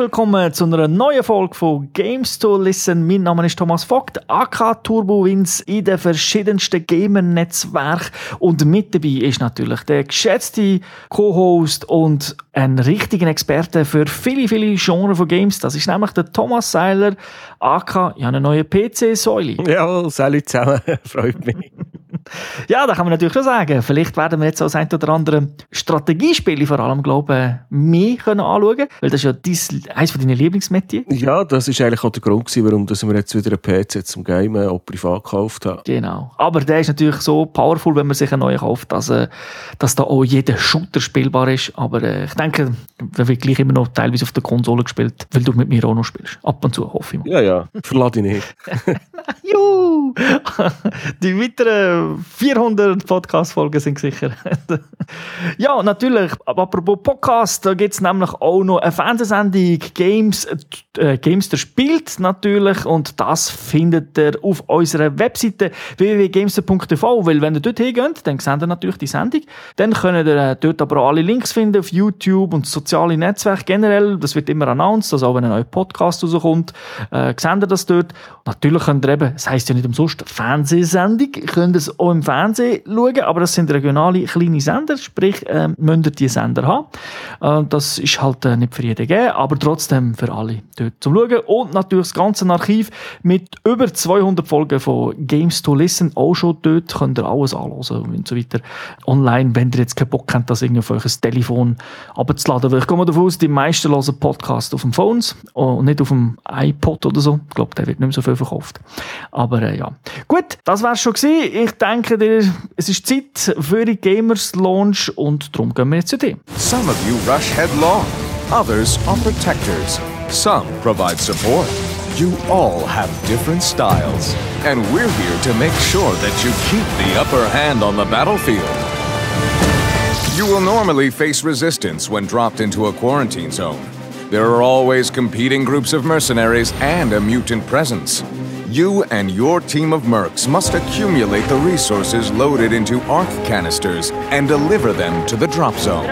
Willkommen zu einer neuen Folge von Games to Listen. Mein Name ist Thomas Vogt, AK Turbo Wins in den verschiedensten Gamer-Netzwerken. Und mit dabei ist natürlich der geschätzte Co-Host und ein richtiger Experte für viele, viele Genres von Games. Das ist nämlich der Thomas Seiler, AK, ja, eine neue PC-Säule. Ja, salut zusammen, freut mich. Ja, da kann man natürlich schon sagen, vielleicht werden wir jetzt auch ein oder andere Strategiespiele vor allem, glaube ich, mehr können anschauen können, weil das ist ja dein, eines von deinen Lieblingsmetier. Ja, das ist eigentlich auch der Grund gewesen, warum dass wir jetzt wieder einen PC zum Gamen auch privat gekauft haben. Genau. Aber der ist natürlich so powerful, wenn man sich einen neuen kauft, dass, äh, dass da auch jeder Shooter spielbar ist. Aber äh, ich denke, da wird gleich immer noch teilweise auf der Konsole gespielt, weil du mit mir auch noch spielst. Ab und zu, hoffe ich mal. Ja, ja, verlade ich nicht. Juhu! Die weiteren 400 Podcast-Folgen sind sicher. ja, natürlich, apropos Podcast, da gibt es nämlich auch noch eine Fernsehsendung Games, äh, Games der spielt natürlich und das findet ihr auf unserer Webseite www.gamester.tv, weil wenn ihr dort hingeht, dann seht ihr natürlich die Sendung. Dann könnt ihr äh, dort aber auch alle Links finden auf YouTube und soziale Netzwerke generell. Das wird immer announced, also auch wenn ein neuer Podcast rauskommt, äh, seht ihr das dort. Natürlich könnt ihr eben, es heisst ja nicht umsonst Fernsehsendung, könnt ihr es auch im Fernsehen schauen, aber das sind regionale kleine Sender, sprich, äh, müsst ihr die Sender haben. Äh, das ist halt äh, nicht für jeden gegeben, aber trotzdem für alle dort zum Schauen. Und natürlich das ganze Archiv mit über 200 Folgen von Games to Listen, auch schon dort könnt ihr alles anhören und so weiter. Online, wenn ihr jetzt keinen Bock habt, das irgendwie auf euer Telefon abzuladen, weil ich mal davon aus, die meisten hören Podcast auf dem Phones und nicht auf dem iPod oder so. Ich glaube, der wird nicht mehr so viel verkauft. Aber äh, ja. Gut, das war's schon gewesen. Ich denke, es ist Zeit für die Gamers Launch und darum gehen wir jetzt zu dir. Some of you rush headlong. Others are protectors. Some provide support. You all have different styles. And we're here to make sure that you keep the upper hand on the battlefield. You will normally face resistance when dropped into a quarantine zone. There are always competing groups of mercenaries and a mutant presence. You and your team of mercs must accumulate the resources loaded into arc canisters and deliver them to the drop zone.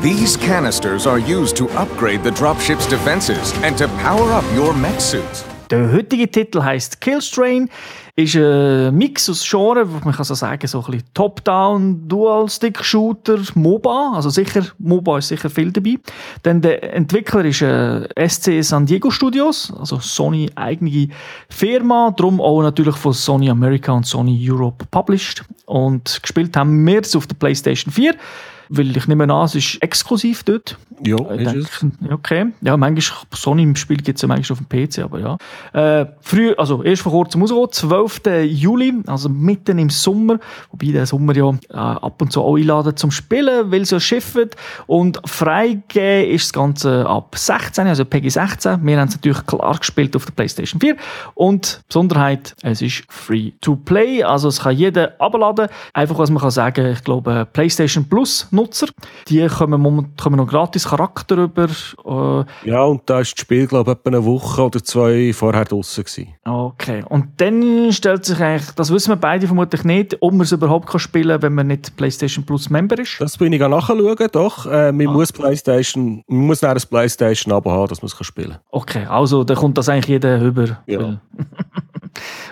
These canisters are used to upgrade the dropship's defenses and to power up your mech suits. Der heutige Titel heißt Killstrain, ist ein Mix aus Genres, man kann so sagen, so ein bisschen Top-Down, Dual-Stick-Shooter, MOBA, also sicher, MOBA ist sicher viel dabei. Dann der Entwickler ist äh, SC San Diego Studios, also Sony eigene Firma, darum auch natürlich von Sony America und Sony Europe published. Und gespielt haben wir es auf der PlayStation 4 weil ich nehme an, es ist exklusiv dort. Ja, ich ist denke, Okay. Ja, manchmal, Sony im Spiel gibt es ja manchmal auf dem PC, aber ja. Äh, früh, also erst vor kurzem rausgekommen, 12. Juli, also mitten im Sommer, wobei der Sommer ja äh, ab und zu auch einladen zum Spielen, weil es ja schifft und freigegeben ist das Ganze ab 16, also PG 16. Wir haben es natürlich klar gespielt auf der PlayStation 4 und Besonderheit, es ist free to play, also es kann jeder abladen. Einfach, was man kann sagen, ich glaube, PlayStation Plus Nutzer, die kommen, moment, kommen noch gratis Charakter über. Äh. Ja, und da ist das Spiel, glaube ich, etwa eine Woche oder zwei vorher draußen gewesen. Okay. Und dann stellt sich eigentlich, das wissen wir beide vermutlich nicht, ob man es überhaupt kann spielen kann, wenn man nicht PlayStation Plus Member ist. Das bin ich auch nachschauen, doch. Äh, man, ah. muss PlayStation, man muss ein PlayStation aber haben, dass man es spielen kann. Okay, also da kommt das eigentlich jeder über. Ja.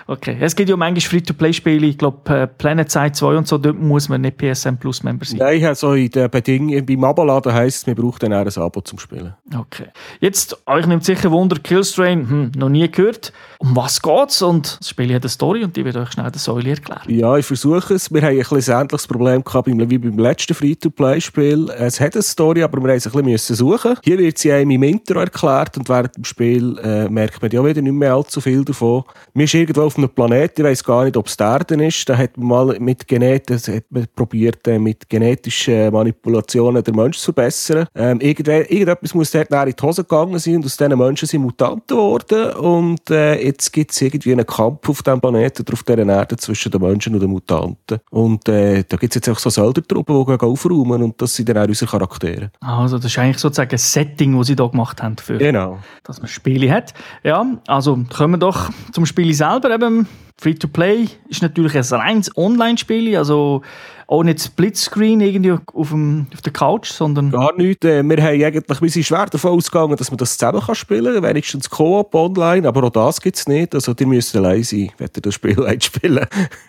Okay, es gibt ja manchmal Free-to-Play-Spiele, ich glaube äh, Planet Side 2 und so, dort muss man nicht PSN Plus Member sein. Nein, also in den Bedingungen, beim Aboladen heisst es, man braucht dann auch ein Abo zum Spielen. Okay. Jetzt, euch nimmt sicher Wunder, Killstrain, hm, noch nie gehört. Um was geht's? Und das Spiel hat eine Story und die wird euch schnell der Säule erklären. Ja, ich versuche es. Wir haben ein bisschen ähnliches Problem gehabt wie beim letzten Free-to-Play-Spiel. Es hat eine Story, aber wir mussten es ein bisschen suchen. Hier wird sie einem im Intro erklärt und während dem Spiel äh, merkt man ja wieder nicht mehr allzu viel davon. Wir sind irgendwo auf einem Planeten, ich weiß gar nicht, ob es der Erde ist. Da hat man mal mit Genetik, hat man probiert, äh, mit genetischen Manipulationen den Menschen zu verbessern. Ähm, irgendetwas muss dort in die Hose gegangen sein und aus diesen Menschen sind Mutanten geworden und äh, jetzt gibt es irgendwie einen Kampf auf diesem Planeten oder auf dieser Erde zwischen den Menschen und den Mutanten. Und äh, da gibt es jetzt auch so Söldnertruppen, die aufräumen und das sind dann auch unsere Charaktere. Also das ist eigentlich sozusagen ein Setting, das sie da gemacht haben, für, genau. dass man Spiele hat. Ja, also kommen wir doch zum Spiel selber. Eben, Free-to-Play ist natürlich ein reines Online-Spiel, also auch nicht Splitscreen irgendwie auf, dem, auf der Couch, sondern... Gar nicht. Äh, wir haben eigentlich, wir sind schwer davon ausgegangen, dass man das zusammen kann spielen kann, wenigstens Koop online, aber auch das gibt es nicht. Also ihr müsst allein sein, wenn ihr das Spiel spielen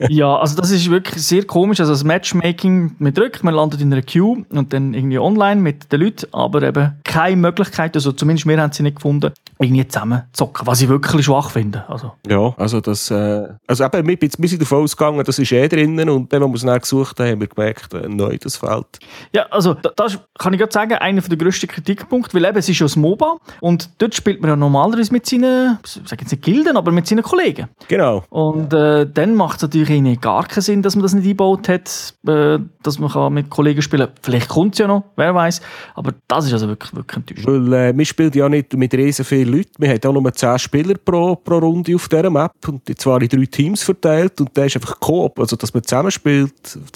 Ja, also das ist wirklich sehr komisch. Also das Matchmaking, man drückt, man landet in einer Queue und dann irgendwie online mit den Leuten, aber eben keine Möglichkeit, also zumindest wir haben sie nicht gefunden, irgendwie zusammen zocken, was ich wirklich schwach finde. Also. Ja, also das, äh, also eben, wir, wir sind davon ausgegangen, das ist eh drinnen und dann, als wir es dann gesucht haben, haben wir gemerkt, äh, neu, das fehlt. Ja, also das kann ich gerade sagen, einer der grössten Kritikpunkte, weil eben, es ist ja das MOBA und dort spielt man ja normalerweise mit seinen, ich sage jetzt nicht Gilden, aber mit seinen Kollegen. Genau. Und äh, dann macht es natürlich gar keinen Sinn, dass man das nicht eingebaut hat, äh, dass man mit Kollegen spielen kann. Vielleicht kommt es ja noch, wer weiß. Aber das ist also wirklich, wirklich enttäuschend. Weil äh, wir spielen ja nicht mit riesen vielen Leuten. Wir haben auch nur 10 Spieler pro, pro Runde auf dieser Map und zwar in drei Teams verteilt und da ist einfach Coop, also dass man zusammen spielt,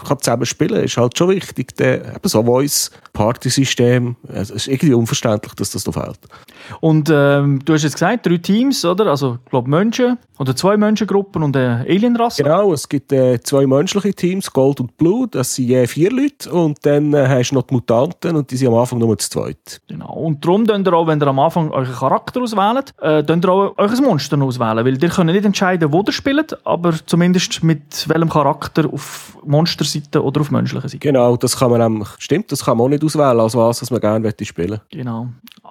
kann zusammen spielen, ist halt schon wichtig. Der, eben so Voice, Party-System, also es ist irgendwie unverständlich, dass das da fehlt. Und ähm, du hast jetzt gesagt, drei Teams, oder? Also, ich glaube, Menschen oder zwei Menschengruppen und eine Alienrasse. Genau, es gibt äh, zwei menschliche Teams, Gold und Blue, das sind je vier Leute und dann äh, hast du noch die Mutanten und die sind am Anfang nur zu zweit. Genau, und darum könnt ihr auch, wenn ihr am Anfang euren Charakter auswählt, äh, könnt ihr auch euer Monster auswählen, weil ihr könnt nicht entscheiden, wo ihr spielt, aber zumindest mit welchem Charakter auf Monsterseite oder auf menschlicher Seite. Genau, das kann man nämlich, stimmt, das kann man auch nicht auswählen, als was, was man gerne spielen möchte. Genau.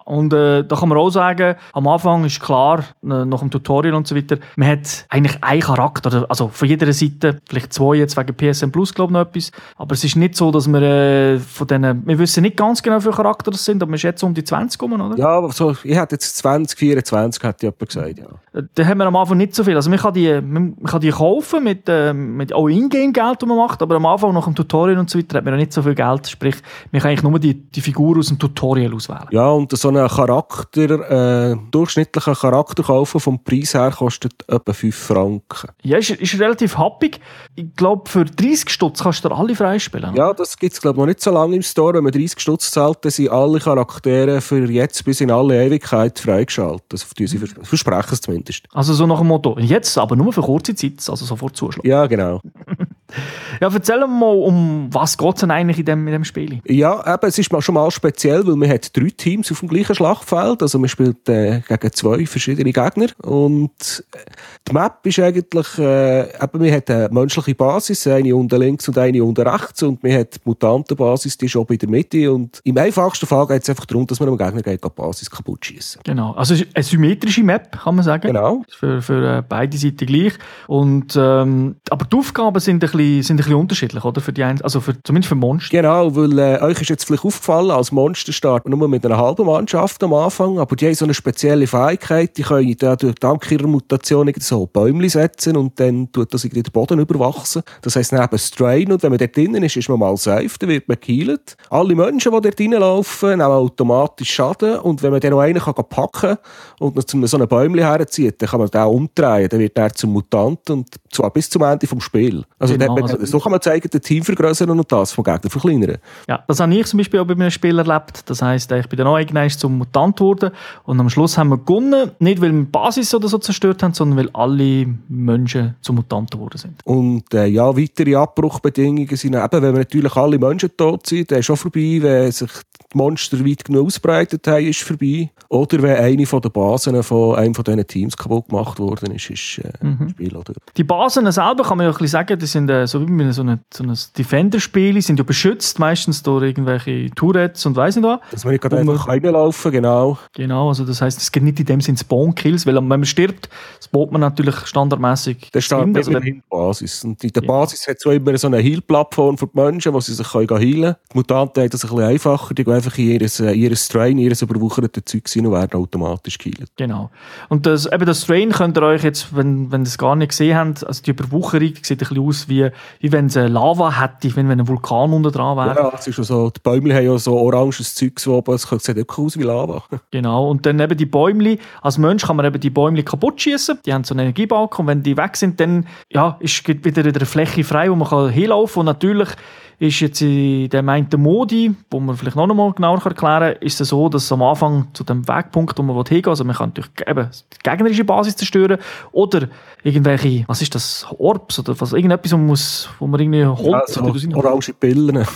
Und äh, da kann man auch sagen, am Anfang ist klar, äh, nach dem Tutorial und so weiter, man hat eigentlich einen Charakter, also von jeder Seite, vielleicht zwei jetzt wegen PSN Plus, glaube ich, noch etwas, aber es ist nicht so, dass wir äh, von denen, wir wissen nicht ganz genau, wie viele Charakter das sind, aber man ist jetzt um die 20 gekommen, oder? Ja, so, ich hätte jetzt 20, 24, hat jemand gesagt, ja. Äh, da haben wir am Anfang nicht so viel, also man kann die, man kann die kaufen mit, äh, mit auch Ingame-Geld, das man macht, aber am Anfang nach dem Tutorial und so weiter hat man ja nicht so viel Geld, sprich, man kann eigentlich nur die, die Figur aus dem Tutorial auswählen. Ja, und so einen Charakter, äh, durchschnittlichen Charakter kaufen vom Preis her kostet etwa 5 Franken. Ja, ist, ist relativ happig. Ich glaube, für 30 Stutz kannst du alle freispielen. Ja, das gibt es glaube ich noch nicht so lange im Store. Wenn man 30 Stutz zahlt, dann sind alle Charaktere für jetzt bis in alle Ewigkeit freigeschaltet. Das sie vers versprechen es zumindest. Also so nach dem Motto, jetzt aber nur für kurze Zeit, also sofort zuschlagen. Ja, genau. Ja, erzähl mal, um was geht es denn eigentlich in dem, in dem Spiel? Ja, eben, es ist schon mal speziell, weil man hat drei Teams auf dem gleichen Schlachtfeld. Also man spielt äh, gegen zwei verschiedene Gegner. Und die Map ist eigentlich, äh, eben, man hat eine menschliche Basis, eine unten links und eine unten rechts. Und man hat die Mutantenbasis, die ist oben in der Mitte. Und im einfachsten Fall geht es einfach darum, dass man am Gegner geht, die Basis kaputt schießen. Genau, also eine symmetrische Map, kann man sagen. Genau. Für, für äh, beide Seiten gleich. Und, ähm, aber die Aufgaben sind ein bisschen, sind ein bisschen unterschiedlich, oder? Für die ein, also für, zumindest für Monster. Genau, weil äh, euch ist jetzt vielleicht aufgefallen, als Monster starten nur mit einer halben Mannschaft am Anfang, aber die haben so eine spezielle Fähigkeit, die können da durch dank ihrer Mutation so Bäume setzen und dann tut das irgendwie den Boden überwachsen. Das heisst neben Strain und wenn man dort drinnen ist, ist man mal safe, dann wird man geheilt. Alle Menschen, die dort reinlaufen, nehmen automatisch Schaden und wenn man dann noch einen kann packen kann und noch zu so einem Bäumchen herzieht, dann kann man den umdrehen, dann wird er zum Mutant und zwar bis zum Ende vom Spiel. Also, Genau, dort, also- so kann man zeigen, das Team vergrößern und das vom Gegner verkleinern. Ja, das habe ich zum Beispiel auch bei einem Spiel erlebt. Das heisst, ich bin dann auch irgendwann zum Mutant geworden und am Schluss haben wir gewonnen. Nicht, weil wir die Basis oder so zerstört haben, sondern weil alle Menschen zu Mutanten geworden sind. Und äh, ja, weitere Abbruchbedingungen sind eben, wenn wir natürlich alle Menschen tot sind, dann ist schon vorbei, wenn sich die Monster weit genug ausbreitet haben, ist vorbei. Oder wenn eine von den Basen von einem von diesen Teams kaputt gemacht worden ist, ist äh, das Spiel. Oder? Die Basen selber kann man ja ein bisschen sagen, die sind äh, so wie so einem so Defender-Spiel, sind ja beschützt, meistens durch irgendwelche Tourettes und weiss nicht was. Dass man nicht gerade einfach reinlaufen genau. Genau, also das heisst, es geht nicht in dem Sinne Spawn-Kills, weil wenn man stirbt, spawnt man natürlich standardmäßig. Der steht also, in der Basis. Und in der Basis hat es auch immer so eine Heal-Plattform für die Menschen, wo sie sich können heilen können. Die Mutanten haben das ein bisschen einfacher. Die einfach in ihr, äh, ihr Strain, in ihr überwuchertes Zeug rein und werden automatisch geheilt. Genau. Und das, eben das Strain könnt ihr euch jetzt, wenn, wenn ihr es gar nicht gesehen habt, also die Überwucherung sieht ein bisschen aus, wie, wie wenn es eine Lava hätte, wenn, wenn ein Vulkan unten dran wäre. Ja, es ist so, die Bäume haben ja so oranges Zeug, so oben, es sieht wirklich aus wie Lava. Genau. Und dann eben die Bäumli. Als Mensch kann man eben die Bäumli kaputt schießen. Die haben so einen Energiebalken. Und wenn die weg sind, dann ja, ist wieder eine Fläche frei, wo man kann hinlaufen kann. Und natürlich ist jetzt in dem einen Modi, wo man vielleicht noch einmal genauer erklären kann, ist es so, dass am Anfang zu dem Wegpunkt, wo man hingehen will, also man kann natürlich eben die gegnerische Basis zerstören oder irgendwelche, was ist das, Orbs oder was, irgendetwas, wo man, muss, wo man irgendwie Holz Ja, oder so orange Pillen.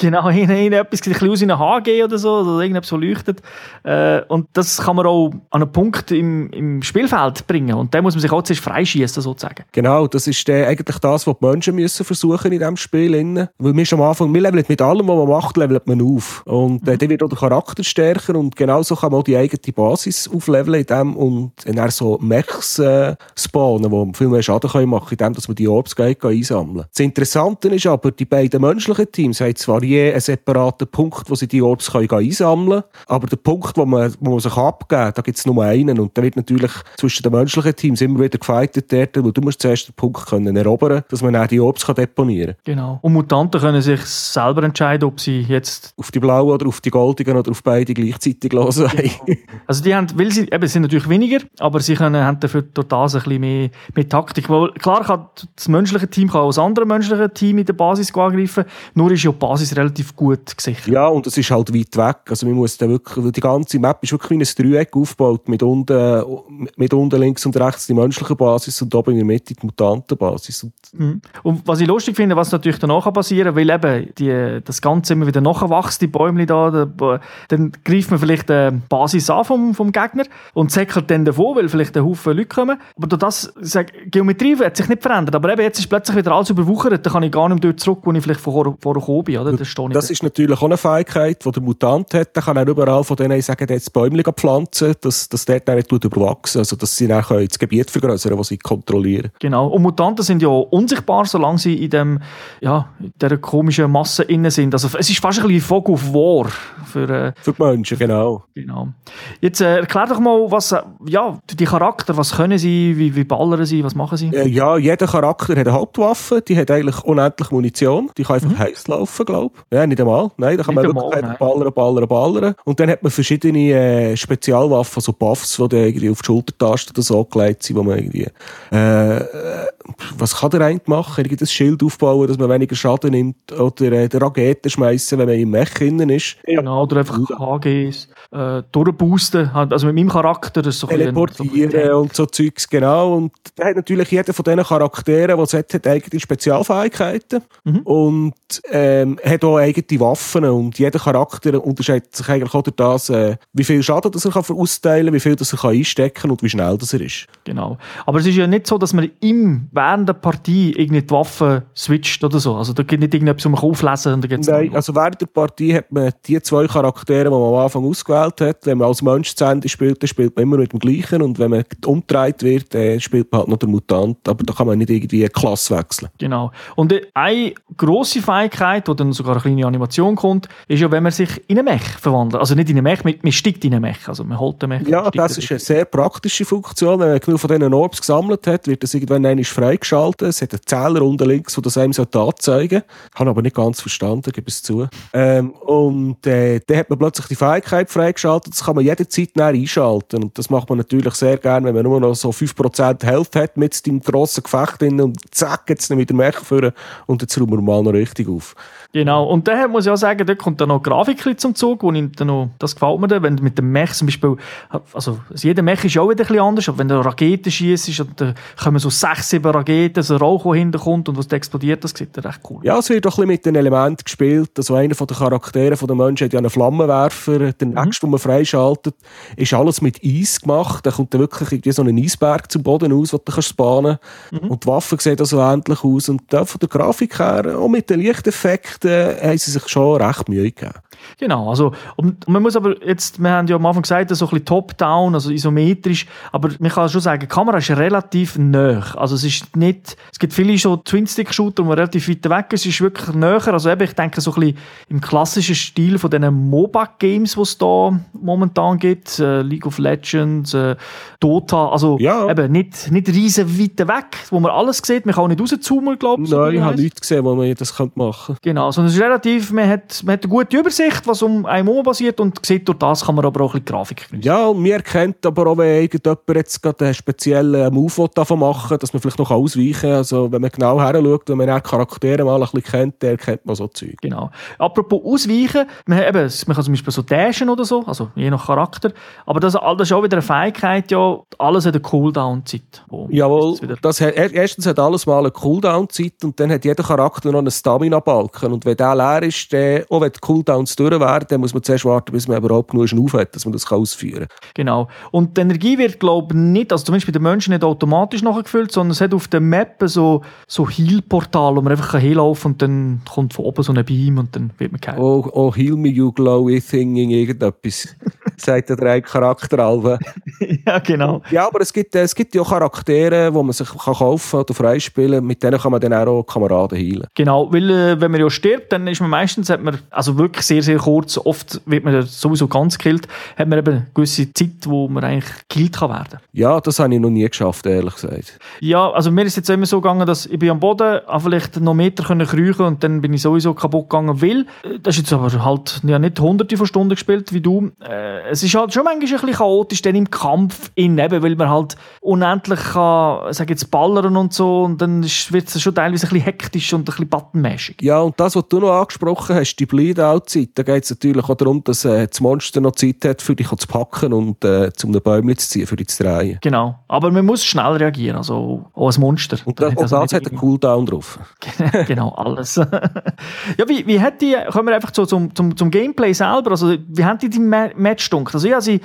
Genau, in, in etwas, ein bisschen aus in einen HG oder so, oder irgendetwas, so leuchtet. Äh, und das kann man auch an einen Punkt im, im Spielfeld bringen. Und da muss man sich auch zuerst freischießen, sozusagen. Genau, das ist äh, eigentlich das, was die Menschen müssen versuchen in diesem Spiel. Innen. Weil wir schon am Anfang, wir leveln mit allem, was man macht, levelt man auf. Und äh, dann wird auch der Charakter stärker und genauso kann man auch die eigene Basis aufleveln in dem und dann so Mechs äh, spawnen, die viel mehr Schaden können machen indem dass man die Orbs einsammeln Das Interessante ist aber, die beiden menschlichen Teams haben zwar je einen separaten Punkt, wo sie die Orbs können einsammeln können, aber der Punkt, wo man, wo man sich abgeben kann, da gibt es nur einen und da wird natürlich zwischen den menschlichen Teams immer wieder gefightet werden, weil du musst zuerst den Punkt können erobern, dass man dann die Orbs kann deponieren kann. Genau. Und Mutanten können sich selber entscheiden, ob sie jetzt Auf die blauen oder auf die goldigen oder auf beide gleichzeitig los sein. Also die haben, weil sie, eben, sind natürlich weniger, aber sie können, haben dafür durch das ein bisschen mehr, mehr Taktik. Weil, klar kann das menschliche Team kann auch das andere menschliche Team in der Basis angreifen, nur ist ja die Basis relativ gut gesichert. Ja, und es ist halt weit weg. Also man muss da wirklich, die ganze Map ist wirklich wie ein Dreieck aufgebaut, mit unten, mit unten links und rechts die menschliche Basis und oben in der Mitte die Mutantenbasis. Und Mhm. Und was ich lustig finde, was natürlich danach passieren weil eben die, das Ganze immer wieder nachwächst, die Bäume da, dann greift man vielleicht die Basis an vom, vom Gegner und säckelt dann davon, weil vielleicht ein Haufen Leute kommen. Aber durch das, sag, die Geometrie hat sich nicht verändert, aber eben jetzt ist plötzlich wieder alles überwuchert, dann kann ich gar nicht mehr dort zurück, wo ich vielleicht vorher, vorher gekommen bin, oder? Das, das da. ist natürlich auch eine Fähigkeit, die der Mutant hat. Der kann auch überall von denen sagen, jetzt Bäume pflanzen, dass, dass der dann nicht überwachsen Also, dass sie dann das Gebiet vergrößern das sie kontrollieren. Genau. Und Mutanten sind ja unsichtbar, solange sie in dem, ja, in dieser komischen Masse innen sind. Also es ist fast ein bisschen Fog of War für, äh, Für die Menschen, genau. Genau. Jetzt äh, erklär doch mal, was, äh, ja, die Charakter, was können sie, wie, wie ballern sie, was machen sie? Äh, Ja, jeder Charakter hat eine Hauptwaffe, die hat eigentlich unendlich Munition, die kann einfach heiß laufen, glaube ich. Ja, nicht einmal. Nein, da kann Mhm. Nicht man wirklich einmal, ballern, ballern, ballern. Und dann hat man verschiedene äh, Spezialwaffen, so Buffs, die dann irgendwie auf die Schultertasten oder so gelegt sind, wo man irgendwie, äh, äh, was kann der eine machen? Irgendwie das Schild aufbauen, dass man weniger Schaden nimmt, oder äh, der Raketen schmeißen, wenn man im Mech innen ist. Genau, oder einfach HGs äh, durchboosten. Also mit meinem Charakter, das ist so ein bisschen- Teleportieren so und so Zeugs, genau. Und da hat natürlich jeder von diesen Charakteren, es hat, hat eigene Spezialfähigkeiten Mhm. und ähm, hat auch eigene Waffen. Und jeder Charakter unterscheidet sich eigentlich auch durch das, äh, wie viel Schaden das er kann austeilen kann, wie viel das er kann einstecken kann und wie schnell das er ist. Genau. Aber es ist ja nicht so, dass man im, während der Partie irgendwie die Waffe switcht oder so. Also da gibt nicht irgendetwas, was man auflesen und dann geht's Nein, also während der Partie hat man die zwei Charaktere, die man am Anfang ausgewählt hat. Wenn man als Mensch zu Ende spielt, dann spielt man immer mit dem gleichen. Und wenn man umgedreht wird, dann spielt man halt noch den Mutant. Aber da kann man nicht irgendwie eine Klasse wechseln. Genau. Und äh, eine grosse Fähigkeit, wo dann sogar eine kleine Animation kommt, ist ja, wenn man sich in einen Mech verwandelt. Also nicht in einen Mech, man, man steigt in einen Mech. Also man holt den Mech. Ja, das da ist eine sehr praktische Funktion. Wenn man genug von diesen Orbs gesammelt hat, wird das irgendwann einmal freigeschaltet. Es hat einen Zähler unten links, der das einem anzeigen sollte. Habe aber nicht ganz verstanden, gebe es zu. Ähm, und äh, dann hat man plötzlich die Fähigkeit freigeschaltet. Das kann man jederzeit näher einschalten. Und das macht man natürlich sehr gerne, wenn man nur noch so 5% Health hat mit dem grossen Gefecht drin und zack, jetzt dann wieder Mech führen und jetzt räumen wir mal noch richtig auf. Genau. Und dann muss ich auch sagen, dort kommt dann noch Grafik zum Zug, wo ich dann noch, das gefällt mir dann, wenn du mit dem Mech zum Beispiel, also jeder Mech ist ja auch wieder ein bisschen anders, aber wenn du Raketen schießt, dann kommen so sechs, sieben Raketen, so ein Rauch, der hinterkommt und was da explodiert, das sieht dann recht cool. Ja, es wird doch ein bisschen mit den Elementen gespielt. Also einer von den Charakteren von den Menschen hat ja einen Flammenwerfer. Der nächste, den man freischaltet, ist alles mit Eis gemacht. Da kommt dann wirklich irgendwie so ein Eisberg zum Boden aus, den du kannst spannen Und die Waffe sieht also ähnlich aus. Und da von der Grafik her, auch mit den Lichteffekten, haben sie sich schon recht Mühe gegeben. Genau, also und man muss aber jetzt, wir haben ja am Anfang gesagt, so ein bisschen top-down, also isometrisch, aber man kann schon sagen, die Kamera ist relativ nah. Also es ist nicht, es gibt viele so Twin-Stick-Shooter, die relativ weit weg sind, ist wirklich näher, also eben, ich denke so ein bisschen im klassischen Stil von diesen MOBA-Games, die es da momentan gibt, äh, League of Legends, äh, Dota, also Ja. eben nicht, nicht riesen weit weg, wo man alles sieht, man kann auch nicht rauszoomen, glaube ich. so Nein, wie ich habe nichts gesehen, wo man das machen könnte. Genau, sondern sondern es ist relativ, man hat, man hat eine gute Übersicht, was um einen herum passiert und sieht, durch das kann man aber auch ein bisschen Grafik genießen. Ja, und mir erkennt aber auch, wenn irgendjemand jetzt gerade einen speziellen Move davon machen dass man vielleicht noch ausweichen kann. Also wenn man genau her schaut, wenn man Charaktere mal ein bisschen kennt, der erkennt man so Zeug. Genau. Apropos Ausweichen, man, eben, man kann zum Beispiel so dashen oder so, also je nach Charakter, aber das, das ist auch wieder eine Fähigkeit, ja, alles hat eine Cooldown-Zeit. Jawohl, das hat, erstens hat alles mal eine Cooldown-Zeit und dann hat jeder Charakter noch einen Stamina-Balken und wenn der leer ist, dann, auch wenn die Cooldowns durch werden, dann muss man zuerst warten, bis man überhaupt genug auf hat, dass man das ausführen kann. Genau. Und die Energie wird, glaube ich, nicht, also zumindest bei den Menschen nicht automatisch nachgefüllt, sondern es hat auf der Map so, so Heal-Portal, wo man einfach hinlaufen kann und dann kommt von oben so ein Beam und dann wird man geheilt. Oh, oh, heal me you glowy thing, irgendetwas. Sagt der drei Charakteralben. ja, genau. Ja, aber es gibt, es gibt ja auch Charaktere, die man sich kann kaufen oder freispielen Mit denen kann man dann auch Kameraden heilen. Genau, weil äh, wenn man ja stirbt, dann ist man meistens, hat man, also wirklich sehr, sehr kurz, oft wird man sowieso ganz gekillt, hat man eben eine gewisse Zeit, wo man eigentlich gekillt kann werden. Ja, das habe ich noch nie geschafft, ehrlich gesagt. Ja, also mir ist jetzt immer so gegangen, dass ich bin am Boden, vielleicht noch Meter können kriechen und dann bin ich sowieso kaputt gegangen, weil, äh, das ist jetzt aber halt ja nicht hunderte von Stunden gespielt wie du, äh, es ist halt schon manchmal ein bisschen chaotisch dann im Kampf, in, eben, weil man halt unendlich kann, sag jetzt, ballern und so und dann wird es schon teilweise ein bisschen hektisch und ein bisschen buttonmäßig. Ja, und das, was du noch angesprochen hast, die Bleed-Out-Zeit, da geht es natürlich auch darum, dass äh, das Monster noch Zeit hat, für dich zu packen und äh, zum Bäumchen zu ziehen, für dich zu drehen. Genau, aber man muss schnell reagieren, also auch als Monster. Und, da, und das, also hat einen Cooldown drauf. genau, alles. ja, wie, wie hat die, kommen wir einfach so zum, zum, zum Gameplay selber, also wie haben die die Match dunkel? Also habe sie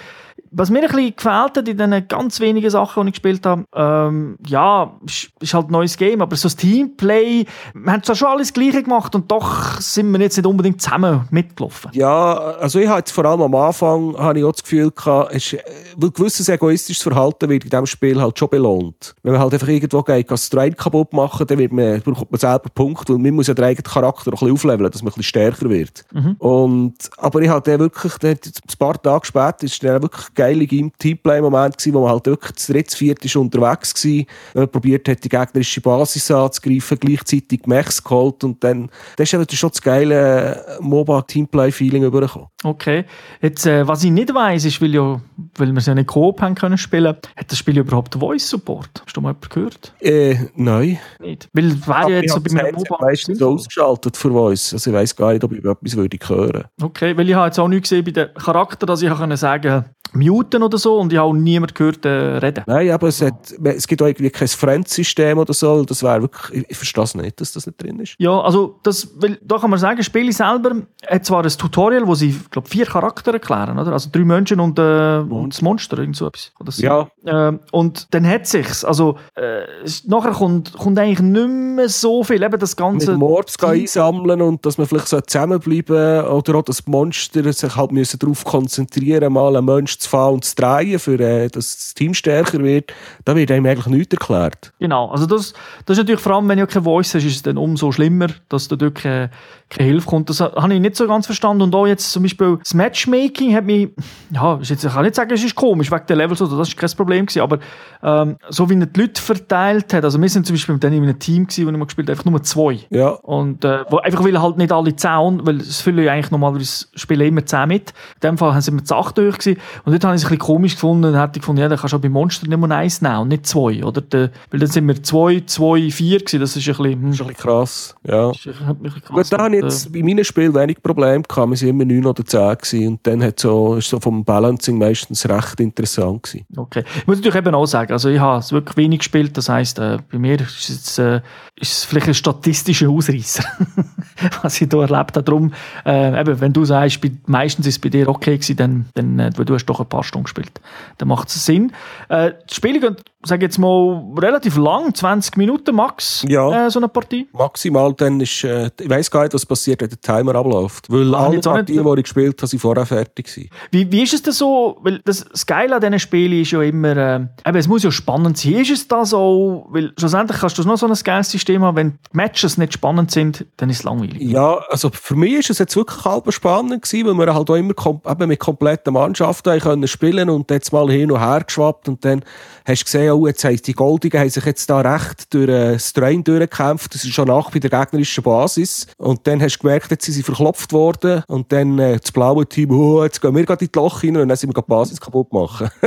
was mir ein bisschen gefällt hat in den ganz wenigen Sachen, die ich gespielt habe, ähm, ja, ist, ist halt ein neues Game, aber so das Teamplay, wir haben zwar schon alles Gleiche gemacht und doch sind wir jetzt nicht unbedingt zusammen mitgelaufen. Ja, also ich habe jetzt vor allem am Anfang habe ich auch das Gefühl gehabt, es, weil gewisses egoistisches Verhalten wird in diesem Spiel halt schon belohnt. Wenn man halt einfach irgendwo geht, das Train kaputt machen, dann wird man, bekommt man selber Punkte, weil man muss ja den eigenen Charakter auch ein bisschen aufleveln, dass man ein bisschen stärker wird. Mhm. Und, aber ich hatte wirklich, ein paar Tage später, ist dann wirklich geile Teamplay-Moment wo man halt wirklich zu dritt, viert ist unterwegs war. Wenn man probiert hat, die gegnerische Basis anzugreifen, gleichzeitig Mechs geholt und dann, das ist ja schon das geile MOBA-Teamplay-Feeling übergekommen. Okay. Jetzt, äh, was ich nicht weiss, ist, weil, ja, weil wir es ja nicht Coop haben können spielen, hat das Spiel überhaupt Voice-Support? Hast du mal jemanden gehört? Äh, nein. Nicht? Weil wäre ja jetzt so bei einem MOBA... meistens ausgeschaltet für Voice. Also ich weiss gar nicht, ob ich etwas würde hören Okay, weil ich habe jetzt auch nicht gesehen bei dem Charakter, dass ich kann sagen muten oder so und ich habe niemand gehört äh, reden. Nein, aber es, hat, es gibt auch irgendwie kein Friend-System oder so. Das wäre wirklich, ich, ich verstehe es nicht, dass das nicht drin ist. Ja, also das, weil, da kann man sagen, das Spiel selber hat zwar ein Tutorial, wo sie, glaube vier Charaktere erklären, oder? Also drei Menschen und, äh, und das Monster, irgend so etwas. Oder so. Ja. Äh, und dann hat sich's, also äh, nachher kommt, kommt eigentlich nicht mehr so viel, eben das ganze... Mit Mords einsammeln und dass man vielleicht so zusammenbleiben oder auch das Monster sich halt müssen darauf konzentrieren, mal einen Mensch zu fahren und zu drehen, für, äh, dass das Team stärker wird, da wird einem eigentlich nichts erklärt. Genau, also das, das ist natürlich vor allem, wenn du keine Voice hast, ist es dann umso schlimmer, dass da dort keine, keine Hilfe kommt. Das habe ich nicht so ganz verstanden und auch jetzt zum Beispiel das Matchmaking hat mich, ja, ich kann nicht sagen, es ist komisch wegen der Levels oder das ist kein Problem gewesen, aber ähm, so wie er die Leute verteilt hat, also wir sind zum Beispiel dann in einem Team gewesen, wo ich mal gespielt einfach nur zwei. Ja. Und äh, wo einfach weil halt nicht alle zehn, weil es füllen ja eigentlich normalerweise spielen immer zehn mit. In dem Fall sind wir zu acht durch gewesen. und dort habe ich es ein bisschen komisch gefunden, dann hätte ich gefunden, ja, dann kannst du auch bei Monster nicht mehr eins nehmen und nicht zwei, oder? De, weil dann sind wir zwei, zwei, vier gewesen, das ist ein bisschen... Hm. Das ist ein bisschen krass, ja. Bisschen krass. Gut, da habe ich jetzt äh, bei meinen Spielen wenig Probleme gehabt, wir sind immer neun oder zehn gewesen und dann hat so, ist so vom Balancing meistens recht interessant gewesen. Okay. Ich muss natürlich eben auch sagen, also ich habe es wirklich wenig gespielt, das heisst, äh, bei mir ist es, äh, ist es vielleicht ein statistischer Ausreißer, was ich hier erlebt habe. Darum, äh, eben, wenn du sagst, bei, meistens ist es bei dir okay gewesen, dann, dann äh, du hast doch ein paar Stunden gespielt, dann macht es Sinn. Äh, die Spiele gehen, sage jetzt mal, relativ lang, 20 Minuten max, ja. äh, so eine Partie. Maximal, dann ist, äh, ich weiss gar nicht, was passiert, wenn der Timer abläuft. Weil ah, alle Partien, die ich gespielt habe, sind vorher fertig gewesen. Wie, wie ist es denn so, weil das, das Geile an diesen Spielen ist ja immer, äh, eben, es muss ja spannend sein. Ist es da so, weil schlussendlich kannst du noch so ein geiles System haben, wenn die Matches nicht spannend sind, dann ist es langweilig. Ja, also für mich ist es jetzt wirklich halb spannend gewesen, weil wir halt auch immer kom eben mit kompletten Mannschaften können spielen und jetzt mal hin und her geschwappt und dann hast du gesehen, oh, jetzt haben die Goldigen haben sich jetzt da recht durch äh, das Train durchgekämpft. Das ist schon nach bei der gegnerischen Basis. Und dann hast du gemerkt, jetzt sind sie verklopft worden. Und dann äh, das blaue Team, oh, jetzt gehen wir gerade in die Loch rein und dann sind wir die Basis kaputt machen.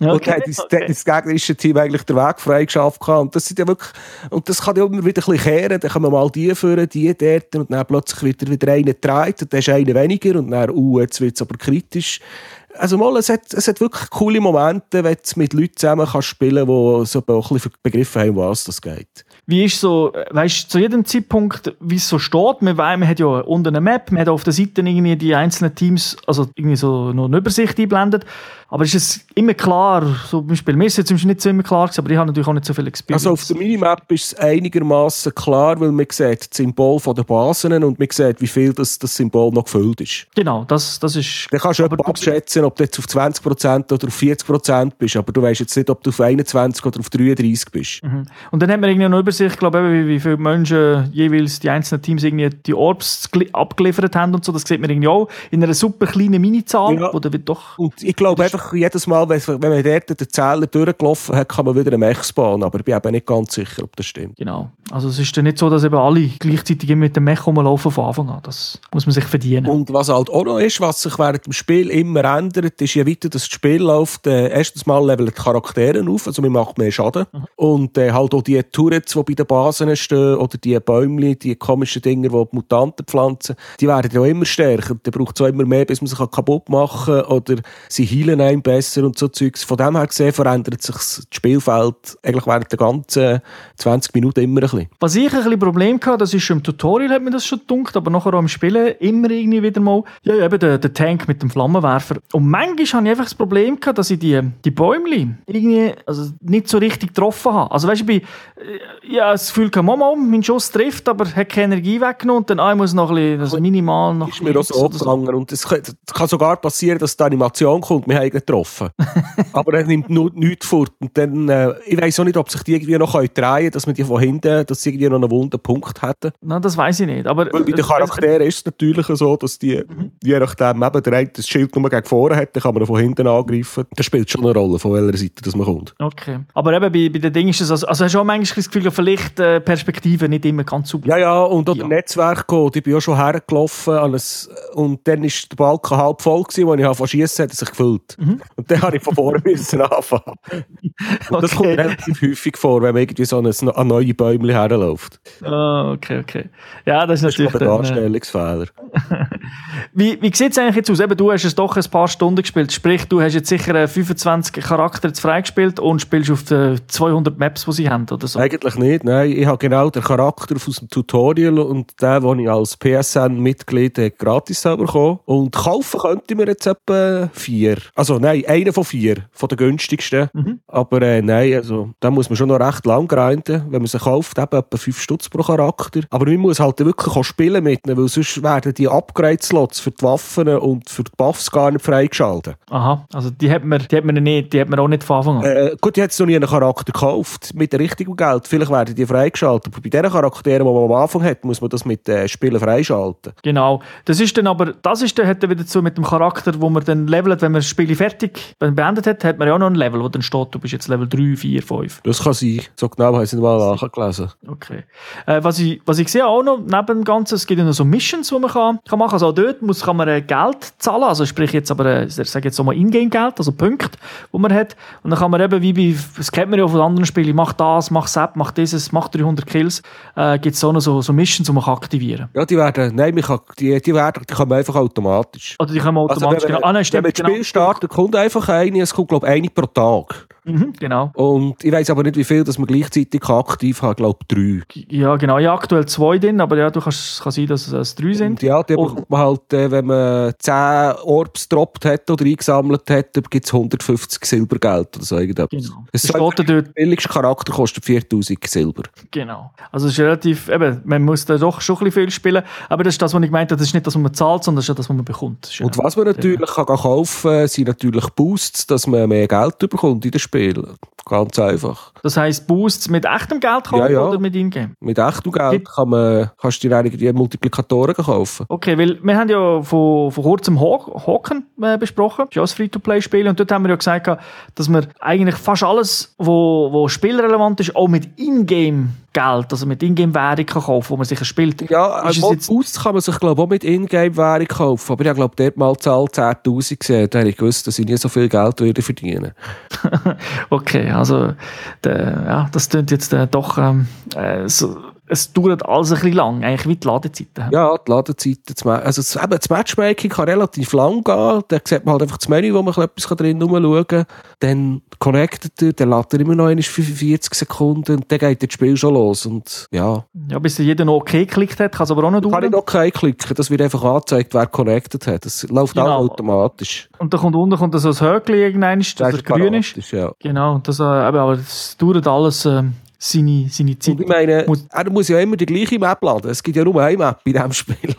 Okay, und dann hat das, okay. das gegnerische Team eigentlich den Weg frei geschafft. Und das sind ja wirklich, und das kann ja immer wieder ein bisschen kehren. Dann kommen mal die führen, die dort und dann plötzlich wieder, wieder einer dreht und dann ist einer weniger und dann, uh, jetzt wird es aber kritisch also mal, es hat, es hat wirklich coole Momente, wenn du mit Leuten zusammen kannst spielen kannst, die so ein bisschen begriffen haben, was das geht. Wie ist so, weißt du, zu jedem Zeitpunkt, wie es so steht? Man, weiß, man hat ja unten eine Map, man hat auf der Seite irgendwie die einzelnen Teams, also irgendwie so noch eine Übersicht einblendet. Aber ist es immer klar, so zum Beispiel, mir ist es jetzt nicht so immer klar gewesen, aber ich habe natürlich auch nicht so viel Experience. Also auf der Minimap ist es einigermaßen klar, weil man sieht das Symbol von der Basen und man sieht, wie viel das, das Symbol noch gefüllt ist. Genau, das, das ist... Dann kannst du abschätzen, ob du jetzt auf 20% oder auf 40% bist, aber du weißt jetzt nicht, ob du auf 21 oder auf 33 bist. Mhm. Und dann hat man irgendwie eine Übersicht, glaube ich, wie, wie viele Menschen jeweils die einzelnen Teams irgendwie die Orbs abgeliefert haben und so, das sieht man irgendwie auch in einer super kleinen Minizahl, ja. doch... Und ich glaube einfach, jedes Mal, wenn man dort den Zähler durchgelaufen hat, kann man wieder einen Mech spawnen, aber ich bin eben nicht ganz sicher, ob das stimmt. Genau. Also es ist dann nicht so, dass eben alle gleichzeitig mit dem Mech rumlaufen von Anfang an. Das muss man sich verdienen. Und was halt auch noch ist, was sich während dem Spiel immer ändert, ist, je weiter das Spiel läuft, äh, erstens mal leveln die Charaktere auf, also man macht mehr Schaden. Mhm. Und äh, halt auch die Turrets, die bei den Basen stehen, oder die Bäume, die komischen Dinger, die, die Mutanten pflanzen, die werden ja immer stärker. Da braucht es auch immer mehr, bis man sich kaputt machen kann, oder sie heilen einem besser und so Zeugs. Von dem her gesehen verändert sich das Spielfeld eigentlich während der ganzen 20 Minuten immer ein bisschen. Was ich ein bisschen Problem hatte, das ist schon im Tutorial hat mir das schon gedunkt, aber nachher auch im Spielen immer irgendwie wieder mal, ja, eben der, der Tank mit dem Flammenwerfer. Und manchmal habe ich einfach das Problem gehabt, dass ich die, die Bäume irgendwie also nicht so richtig getroffen habe. Also weißt du, ich bin, äh, ja, das Gefühl gehabt, Mama, mein Schuss trifft, aber hat keine Energie weggenommen und dann ah, muss noch ein bisschen, also minimal noch Ist mir auch so abgegangen und es kann, kann, sogar passieren, dass die Animation kommt, wir haben getroffen. aber er nimmt nur nichts fort und dann, äh, ich weiß auch nicht, ob sich die irgendwie noch drehen können, dass man die von hinten, dass sie irgendwie noch einen wunden Punkt hätten. Nein, das weiß ich nicht. Aber, Weil bei den Charakteren ist es natürlich so, dass die, mhm. je nachdem eben der eine das Schild nur gegen vorne hat, dann kann man von hinten angreifen. Das spielt schon eine Rolle, von welcher Seite das man kommt. Okay. Aber eben bei, bei den Dingen ist es, also, also hast du auch manchmal das Gefühl, vielleicht äh, Perspektive nicht immer ganz super. Ja, ja, und auch ja. Netzwerk geht, ich bin auch schon hergelaufen alles, und dann war der Balken halb voll gewesen, als ich von schiessen hat er sich gefüllt. Mhm. Und dann habe ich von vorne müssen anfangen. Und das kommt relativ häufig vor, wenn man irgendwie so ein, an neue Bäume herläuft. Oh, okay, okay. Ja, das ist das natürlich... Ist ein äh, Darstellungsfehler. wie wie sieht es eigentlich jetzt aus? Eben, du hast es doch ein paar Stunden gespielt, sprich, du hast jetzt sicher 25 Charakter jetzt freigespielt und spielst auf den 200 Maps, die sie haben, oder so? Eigentlich nicht, nein. Ich habe genau den Charakter aus dem Tutorial und den, den ich als PSN-Mitglied gratis bekommen Und kaufen könnte mir jetzt etwa vier. Also nein, einen von vier, von den günstigsten. Mhm. Aber äh, nein, also da muss man schon noch recht lang grinden, wenn man sie kauft, eben etwa 5 Stutz pro Charakter. Aber man muss halt wirklich auch spielen mit ihnen, weil sonst werden die Upgrade-Slots für die Waffen und für die Buffs gar nicht freigeschaltet. Aha, also die hat man, die hat man, nicht, die hat man auch nicht von Anfang an. Äh, gut, ich habe jetzt noch nie einen Charakter gekauft mit richtigem Geld. Vielleicht werden die freigeschaltet. Aber bei den Charakteren, die man am Anfang hat, muss man das mit äh, Spielen freischalten. Genau. Das ist dann aber, das ist dann, hat dann wieder zu mit dem Charakter, wo man dann levelt, wenn man das Spiel fertig beendet hat, hat man ja auch noch ein Level, wo dann steht, du bist jetzt Level 3, 4, 5. Das kann sein. So genau habe ich es nicht mal nachgelesen. Okay. Äh, was, ich, was ich sehe auch noch, neben dem Ganzen, es gibt ja noch so Missions, die man kann, kann machen. Also auch dort muss, kann man äh, Geld zahlen, also sprich jetzt aber, äh, ich sage jetzt so mal Ingame-Geld, also Punkte, die man hat. Und dann kann man eben, wie bei, das kennt man ja von anderen Spielen, mach das, mach Sepp, mach dieses, mach 300 Kills, äh, gibt es auch noch so, so Missions, die man kann aktivieren kann. Ja, die werden, nein, kann, die, die, werden, die kommen einfach automatisch. Oder die kommen also automatisch, also, wenn, genau. Ah, nein, stimmt, wenn man das Spiel genau. startet, kommt einfach eine, es kommt glaube ich eine pro Tag. Mhm, genau. Und ich weiß aber nicht, wie viel dass man gleichzeitig aktiv hat. Ich glaube drei. Ja, genau. Ja, aktuell zwei drin, aber ja, du kannst, kann sein, dass es drei sind. Und ja, die oh. bekommt man halt, äh, wenn man zehn Orbs gedroppt hat oder eingesammelt hat, gibt es 150 Silbergeld oder so irgendetwas. Genau. Es steht dort, der billigste Charakter kostet 4000 Silber. Genau. Also es ist relativ, eben, man muss da doch schon ein bisschen viel spielen, aber das ist das, was ich gemeint habe, das ist nicht das, was man zahlt, sondern das ist das, was man bekommt. Und was man natürlich kann kaufen kann, sind natürlich Boosts, dass man mehr Geld bekommt in den Spielen. Spiel. Ganz einfach. Das heisst, Boosts mit echtem Geld kaufen ja, ja. oder mit Ingame? Mit echtem Geld kann man, kannst du dir eigentlich Multiplikatoren kaufen. Okay, weil wir haben ja vor, vor kurzem Hawken äh, besprochen, das ist ja ein Free-to-Play-Spiel, und dort haben wir ja gesagt, dass wir eigentlich fast alles, wo, wo spielrelevant ist, auch mit Ingame Geld, also mit Ingame-Währung kaufen, wo man sich spielt. Ja, also jetzt... aus kann man sich glaube auch mit Ingame-Währung kaufen, aber ich glaube dort mal Zahl 10'000 gesehen, da habe ich gewusst, dass ich nie so viel Geld würde verdienen. okay, also der, ja, das klingt jetzt äh, doch ähm, äh, so es dauert alles ein bisschen lang, eigentlich wie die Ladezeiten. Ja, die Ladezeiten. Also das, eben, das Matchmaking kann relativ lang gehen. Da sieht man halt einfach das Menü, wo man etwas drin rumschauen kann. Dann connectet er, dann lädt er immer noch 45 Sekunden und dann geht das Spiel schon los. Und, ja. ja, bis jeder noch OK geklickt hat, kann es aber auch noch dauern. Kann ich noch OK klicken, das wird einfach angezeigt, wer connected hat. Das läuft genau. auch automatisch. Und dann kommt unten kommt so ein Höckchen dass das er grün ist. Ja. Genau, das, äh, aber es dauert alles... Äh, seine, seine Zeit. Und ich meine, muss, er muss ja immer die gleiche Map laden. Es gibt ja nur eine Map in diesem Spiel.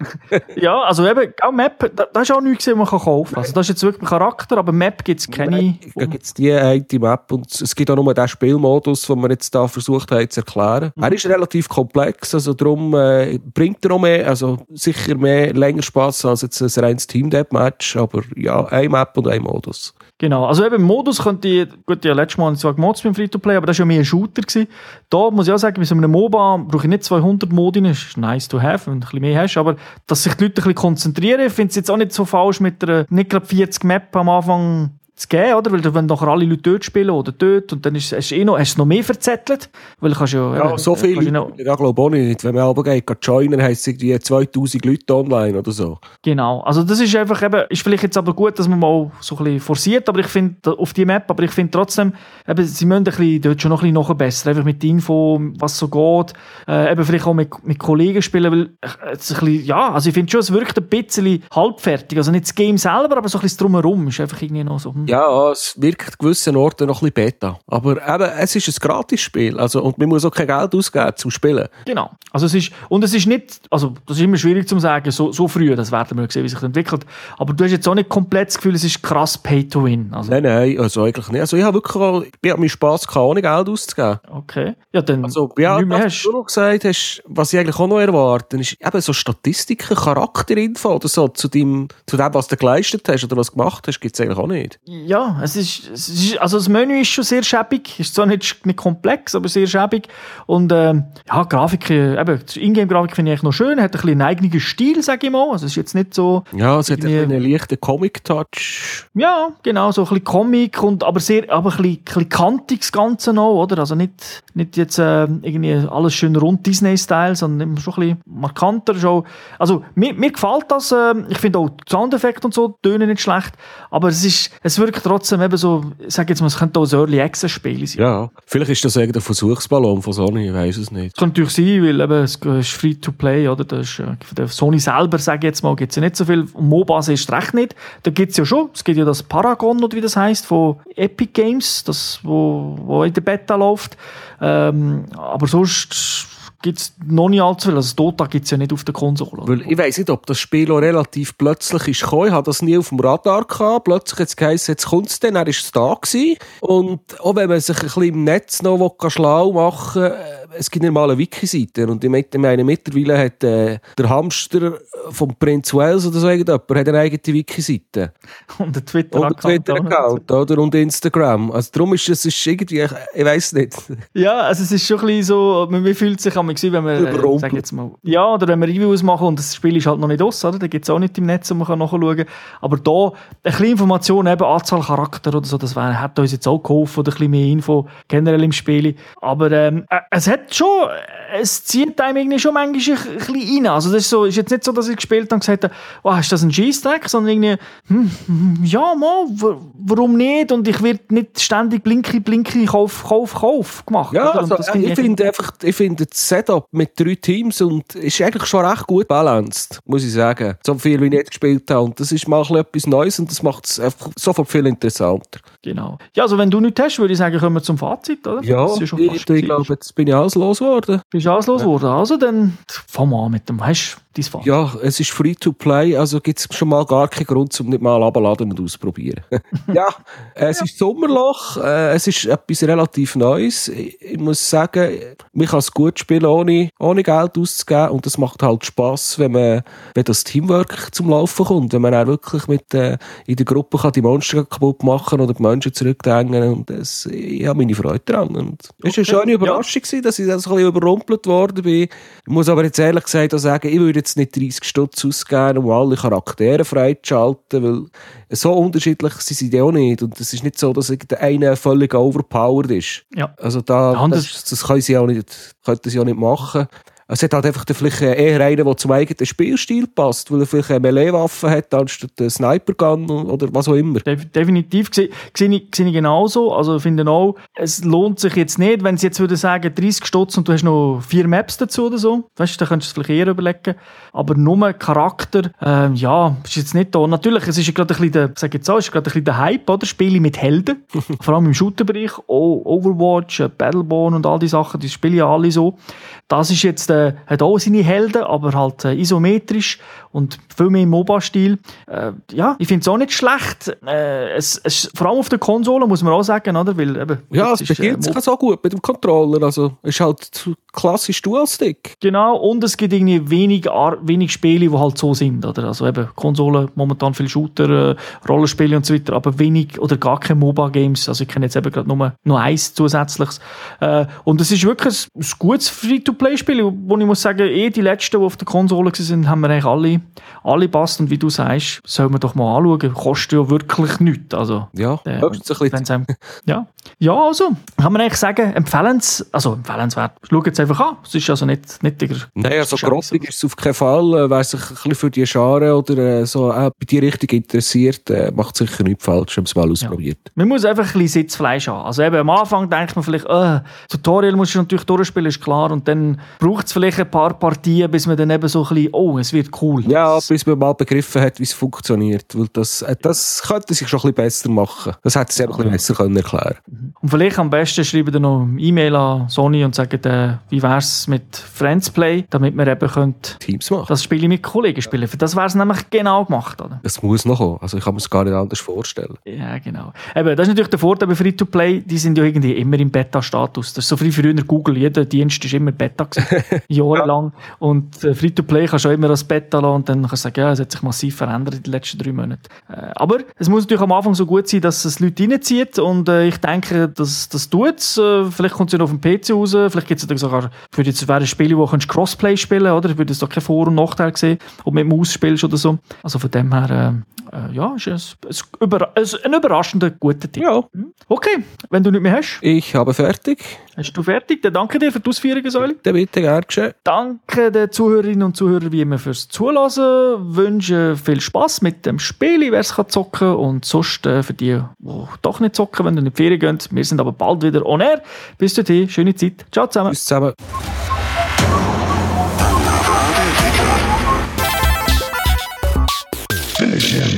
ja, also eben, auch Map, da, da ist auch nichts, was man kaufen kann. Also das ist jetzt wirklich ein Charakter, aber Map gibt es keine. Da gibt es die eine Map und es gibt auch nur den Spielmodus, den wir jetzt da versucht haben zu erklären. Mhm. Er ist relativ komplex, also darum äh, bringt er auch mehr, also sicher mehr, länger Spaß als jetzt ein reines Team-Deathmatch, aber ja, eine Map und ein Modus. Genau, also eben Modus könnte ich, gut, ja letztes Mal zwar gemoddet beim Free-to-Play, aber das war ja mehr ein Shooter. Gewesen. Da muss ich auch sagen, bei so einem MOBA brauche ich nicht 200 Modi, das ist nice to have, wenn du ein bisschen mehr hast, aber dass sich die Leute ein bisschen konzentrieren, ich finde es jetzt auch nicht so falsch mit einer, nicht gerade 40 Map am Anfang zu geben, oder? Weil wenn nachher alle Leute dort spielen oder dort und dann ist, hast du eh noch, hast du noch mehr verzettelt, weil kannst ja... Ja, so viele Leute, noch, ja, glaube auch nicht. Wenn man aber geht, joinen, heisst es irgendwie 2000 Leute online oder so. Genau, also das ist einfach eben, ist vielleicht jetzt aber gut, dass man mal so ein bisschen forciert, aber ich finde, auf die Map, aber ich finde trotzdem, eben, sie müssen ein bisschen, dort schon noch ein bisschen nachbessern, einfach mit Info, was so geht, äh, eben vielleicht auch mit, mit Kollegen spielen, weil äh, es ein bisschen, ja, also ich finde schon, es wirkt ein bisschen halbfertig, also nicht das Game selber, aber so ein bisschen drumherum ist einfach irgendwie noch so... Hm. Ja, es wirkt gewissen Orten noch ein bisschen beta. Aber eben, es ist ein Gratis-Spiel. Also, und man muss auch kein Geld ausgeben zum Spielen. Genau. Also es ist, und es ist nicht, also das ist immer schwierig zu sagen, so, so früh, das werden wir sehen, wie sich das entwickelt. Aber du hast jetzt auch nicht komplett das Gefühl, es ist krass Pay to Win. Also. Nein, nein, also eigentlich nicht. Also ich habe wirklich auch, ich habe meinen Spass gehabt, ohne Geld auszugeben. Okay. Ja, dann, also, ja, was du noch gesagt hast, was ich eigentlich auch noch erwarte, ist eben so Statistiken, Charakterinfo oder so zu dem, zu dem, was du geleistet hast oder was du gemacht hast, gibt es eigentlich auch nicht ja, es ist, es ist, also das Menü ist schon sehr schäbig, ist zwar nicht, nicht komplex, aber sehr schäbig. Und ähm, ja, Grafik, äh, eben, die Ingame-Grafik finde ich eigentlich noch schön, hat ein bisschen einen eigenen Stil, sage ich mal, also es ist jetzt nicht so... Ja, es hat einen leichten Comic-Touch. Ja, genau, so ein bisschen Comic und aber sehr, aber ein bisschen, ein bisschen kantig das Ganze noch, oder, also nicht, nicht jetzt äh, irgendwie alles schön rund Disney-Style, sondern schon ein bisschen markanter, schon. also mir, mir gefällt das, äh, ich finde auch die Soundeffekte und so tönen nicht schlecht, aber es ist, es wirkt trotzdem eben so, ich sage jetzt mal, es könnte auch ein Early Access Spiel sein. Ja, vielleicht ist das irgendein Versuchsballon von Sony, ich weiß es nicht. Das kann natürlich sein, weil eben, es ist free to play, oder? Das ist, äh, Sony selber, sage ich jetzt mal, gibt es ja nicht so viel. MOBAs ist recht nicht. Da gibt es ja schon, es gibt ja das Paragon, oder wie das heißt, von Epic Games, das, wo, wo in der Beta läuft. Ähm, aber sonst gibt es noch nicht allzu viel. Also Dota gibt es ja nicht auf der Konsole. Weil ich weiß nicht, ob das Spiel auch relativ plötzlich ist gekommen. Ich hatte das nie auf dem Radar gehabt. Plötzlich hat es geheißen, jetzt kommt es dann, er ist es da gewesen. Und auch wenn man sich ein bisschen im Netz noch schlau machen will, äh, es gibt nicht mal eine Wiki-Seite. Und ich meine, mittlerweile hat äh, der Hamster vom Prinz Wales oder so irgendjemand hat eine eigene Wiki-Seite. Und ein Twitter-Account. Und, Twitter oder? und Instagram. Also darum ist es ist irgendwie, ich, ich weiß nicht. Ja, also es ist schon ein bisschen so, man fühlt sich einmal, wenn man, äh, sag jetzt mal, ja, oder wenn wir Reviews machen und das Spiel ist halt noch nicht aus, oder? Da gibt es auch nicht im Netz, wo man nachschauen kann. Aber da, ein bisschen Information, eben Anzahl Charakter oder so, das wär, hat uns jetzt auch geholfen, oder ein bisschen mehr Info generell im Spiel. Aber ähm, äh, es hat schon, es zieht einem irgendwie schon manchmal ein, bisschen rein. Also das ist, so, ist jetzt nicht so, dass ich gespielt habe und gesagt habe, oh, ist das ein G-Stack? Sondern irgendwie, hm, hm, ja, mal, warum nicht? Und ich werde nicht ständig blinky, blinky, kauf, kauf, kauf gemacht. Ja, also, ich finde einfach, ich finde das Setup mit drei Teams und ist eigentlich schon recht gut balanced, muss ich sagen. So viel, wie ich nicht gespielt habe. Und das ist mal etwas Neues und das macht es sofort viel interessanter. Genau. Ja, also wenn du nichts hast, würde ich sagen, kommen wir zum Fazit, oder? Ja, Das ist schon ich, ich glaube, jetzt bin ich alles losgeworden. Bist du alles losgeworden? Also dann fang mal an mit dem. Hast du dein Fazit? Ja, es ist free to play, also gibt es schon mal gar keinen Grund, um nicht mal abzuladen und auszuprobieren. ja, es ist Sommerloch, äh, es ist etwas relativ Neues. Ich, ich muss sagen, man kann es gut spielen, ohne, ohne Geld auszugeben und es macht halt Spass, wenn man, wenn das Teamwork zum Laufen kommt, wenn man auch wirklich mit, äh, in der Gruppe kann die Monster kaputt machen oder die Menschen zurückdrängen und das, ich habe meine Freude daran. Und es war eine schöne Überraschung, gewesen, dass ich da so ein bisschen überrumpelt worden bin. Ich muss aber jetzt ehrlich gesagt auch sagen, ich würde jetzt nicht 30 Stutz ausgeben, um alle Charaktere freizuschalten, weil so unterschiedlich sind sie ja auch nicht. Und es ist nicht so, dass der eine völlig overpowered ist. Ja. Also da, Ja, das, das können sie auch nicht, könnten sie auch nicht machen. Es hat halt einfach dann vielleicht eher einen, der zum eigenen Spielstil passt, weil er vielleicht eine Melee-Waffe hat, anstatt eine Sniper-Gun oder was auch immer. Def- Definitiv sehe ich, genauso. Also finde auch, es lohnt sich jetzt nicht, wenn sie jetzt würde sagen 30 Stutz und du hast noch vier Maps dazu oder so. Weißt du, da könntest du es vielleicht eher überlegen. Aber nur Charakter, ähm, ja, ist jetzt nicht da. Natürlich, es ist ja gerade ein bisschen der, sag jetzt so, ist gerade ein bisschen der Hype, oder? Spiele mit Helden. Vor allem im Shooter-Bereich. Oh, Overwatch, Battleborn und all die Sachen, die spielen ja alle so. Das ist jetzt, äh, hat auch seine Helden, aber halt äh, isometrisch und viel mehr im MOBA-Stil. Äh, ja, ich finde es auch nicht schlecht. Äh, es, es, vor allem auf der Konsole muss man auch sagen, oder? Weil, eben, Ja, es äh, beginnt sich auch so gut mit dem Controller. Also, es ist halt klassisch Dual-Stick. Genau, und es gibt irgendwie wenig, wenig Spiele, die halt so sind, oder? Also eben Konsole, momentan viel Shooter, äh, Rollenspiele und so weiter, aber wenig oder gar keine MOBA-Games. Also ich kenne jetzt eben gerade nur noch eins zusätzliches. Äh, und es ist wirklich ein, ein gutes Free-to-Play-Spiel, wo ich muss sagen, eh die letzten, die auf der Konsole sind, haben wir eigentlich alle, alle passt. Und wie du sagst, soll man doch mal anschauen, kostet ja wirklich nichts. Also, Ja, äh, höchstens ein bisschen. ja. ja, also, kann man eigentlich sagen, empfehlens, also empfehlenswert. Schaut es einfach an. Es ist also nicht, nicht der Nein, also grottig ist es auf keinen Fall. Äh, Wer sich ein bisschen für die Schare oder äh, so äh, bei die Richtung interessiert, äh, macht sicher nichts falsch, wenn man es mal ausprobiert. Man muss einfach ein bisschen Sitzfleisch haben. Also eben am Anfang denkt man vielleicht, äh, Tutorial musst du natürlich durchspielen, ist klar. Und dann braucht es vielleicht ein paar Partien, bis man dann eben so ein bisschen, oh, es wird cool. Ja, bis man mal begriffen hat, wie es funktioniert. Weil das, äh, das könnte sich schon ein bisschen besser machen. Das hätte sie einfach ein bisschen besser können erklären Und vielleicht am besten schreiben dann noch eine E-Mail an Sony und sagen, äh, wie wäre es mit Friends Play, damit wir eben könnt Teams machen. das Spiel mit Kollegen spielen. Für das wäre es nämlich genau gemacht, oder? Das muss noch kommen. Also ich kann mir es gar nicht anders vorstellen. Ja, genau. Eben, das ist natürlich der Vorteil bei Free-to-Play, die sind ja irgendwie immer im Beta-Status. Das ist so wie früher Google, jeder Dienst ist immer Beta gewesen, jahrelang. Und äh, Free-to-Play kannst du auch immer als Beta lassen und dann kannst du sagen, ja, es hat sich massiv verändert in den letzten drei Monaten. Äh, aber es muss natürlich am Anfang so gut sein, dass es Leute reinzieht und äh, ich denke, dass das tut es. Äh, vielleicht kommt es ja noch auf dem PC raus, vielleicht gibt es ja sogar, würde jetzt wäre Spiele, wo du kannst Crossplay spielen oder? Ich würde jetzt da keinen Vor- und Nachteil sehen, ob du mit Maus spielst oder so. Also von dem her, äh, äh, ja, ist es ein, ein, ein überraschender guter Tipp. Ja, Okay, wenn du nicht mehr hast, ich habe fertig. Hast du fertig? Dann danke dir für die Ausführungen, Säule. Bitte, bitte, gerne geschehen. Danke den Zuhörerinnen und Zuhörern wie immer fürs Zulassen. Wünsche viel Spass mit dem Spiel, wer es zocken kann und sonst äh, für die, die doch nicht zocken, wenn du in die Ferien geht. Wir sind aber bald wieder on air. Bis dahin, schöne Zeit. Ciao zusammen. Bis zusammen. Finish him.